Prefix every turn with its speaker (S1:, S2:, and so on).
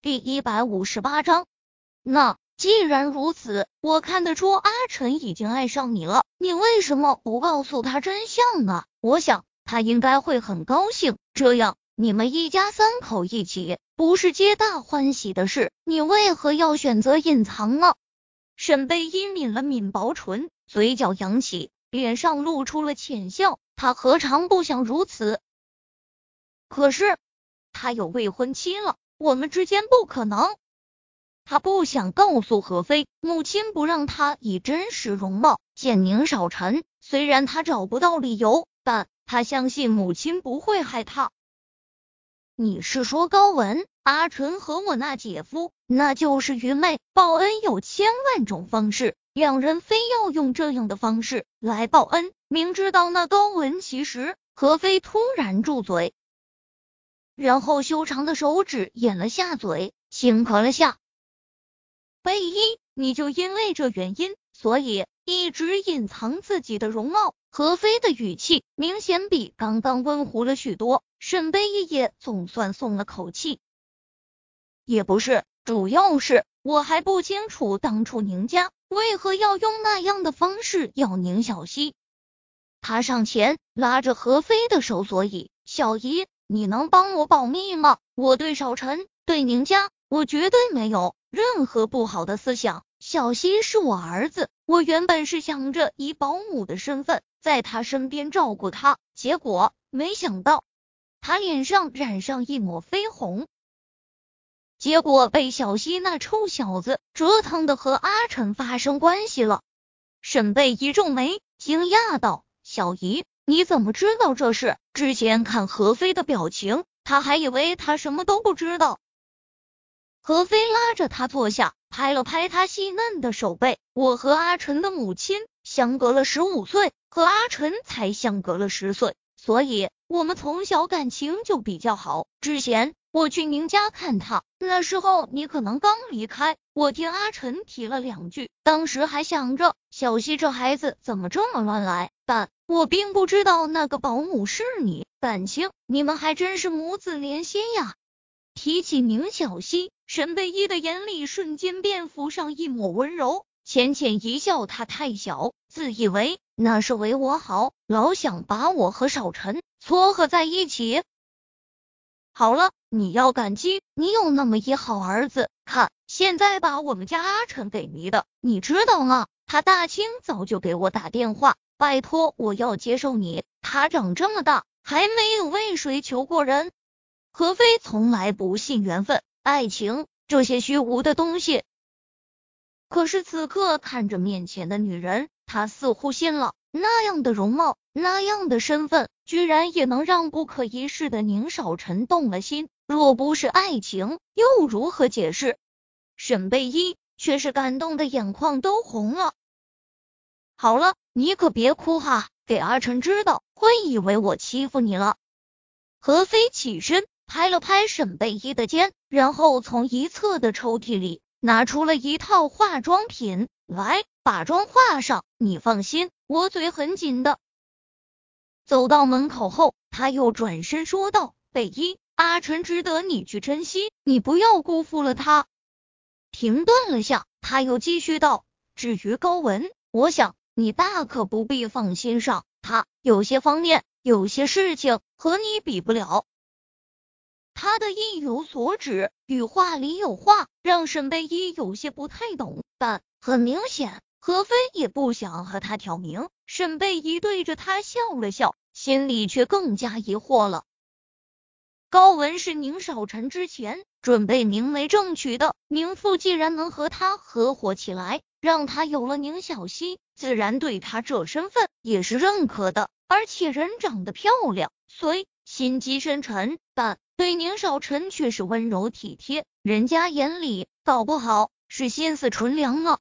S1: 第一百五十八章，那既然如此，我看得出阿晨已经爱上你了，你为什么不告诉他真相呢？我想他应该会很高兴，这样你们一家三口一起，不是皆大欢喜的事。你为何要选择隐藏呢？沈贝依抿了抿薄唇，嘴角扬起，脸上露出了浅笑。他何尝不想如此？可是他有未婚妻了。我们之间不可能。他不想告诉何飞，母亲不让他以真实容貌见宁少臣。虽然他找不到理由，但他相信母亲不会害怕。你是说高文？阿纯和我那姐夫，那就是愚昧。报恩有千万种方式，两人非要用这样的方式来报恩。明知道那高文，其实何飞突然住嘴。然后修长的手指掩了下嘴，轻咳了下。贝依，你就因为这原因，所以一直隐藏自己的容貌。何飞的语气明显比刚刚温和了许多。沈贝依也总算松了口气。也不是，主要是我还不清楚当初宁家为何要用那样的方式要宁小溪。他上前拉着何飞的手，所以小姨。你能帮我保密吗？我对少晨，对宁家，我绝对没有任何不好的思想。小溪是我儿子，我原本是想着以保姆的身份在他身边照顾他，结果没想到他脸上染上一抹绯红，结果被小溪那臭小子折腾的和阿晨发生关系了。沈贝一皱眉，惊讶道：“小姨。”你怎么知道这事？之前看何飞的表情，他还以为他什么都不知道。何飞拉着他坐下，拍了拍他细嫩的手背。我和阿晨的母亲相隔了十五岁，和阿晨才相隔了十岁，所以我们从小感情就比较好。之前我去宁家看他，那时候你可能刚离开，我听阿晨提了两句，当时还想着小溪这孩子怎么这么乱来，但。我并不知道那个保姆是你，感情你们还真是母子连心呀！提起宁小溪，沈贝依的眼里瞬间便浮上一抹温柔，浅浅一笑。他太小，自以为那是为我好，老想把我和少晨撮合在一起。好了，你要感激你有那么一好儿子。看，现在把我们家阿晨给迷的，你知道吗？他大清早就给我打电话。拜托，我要接受你。他长这么大，还没有为谁求过人。何飞从来不信缘分、爱情这些虚无的东西，可是此刻看着面前的女人，他似乎信了。那样的容貌，那样的身份，居然也能让不可一世的宁少臣动了心。若不是爱情，又如何解释？沈贝依却是感动的眼眶都红了。好了。你可别哭哈，给阿晨知道会以为我欺负你了。何飞起身拍了拍沈贝依的肩，然后从一侧的抽屉里拿出了一套化妆品，来把妆化上。你放心，我嘴很紧的。走到门口后，他又转身说道：“贝依，阿晨值得你去珍惜，你不要辜负了他。”停顿了下，他又继续道：“至于高文，我想。”你大可不必放心上，他有些方面，有些事情和你比不了。他的意有所指，语话里有话，让沈贝依有些不太懂。但很明显，何飞也不想和他挑明。沈贝依对着他笑了笑，心里却更加疑惑了。高文是宁少臣之前准备明媒正娶的，宁父既然能和他合伙起来。让他有了宁小溪，自然对他这身份也是认可的。而且人长得漂亮，虽心机深沉，但对宁少臣却是温柔体贴。人家眼里搞不好是心思纯良呢。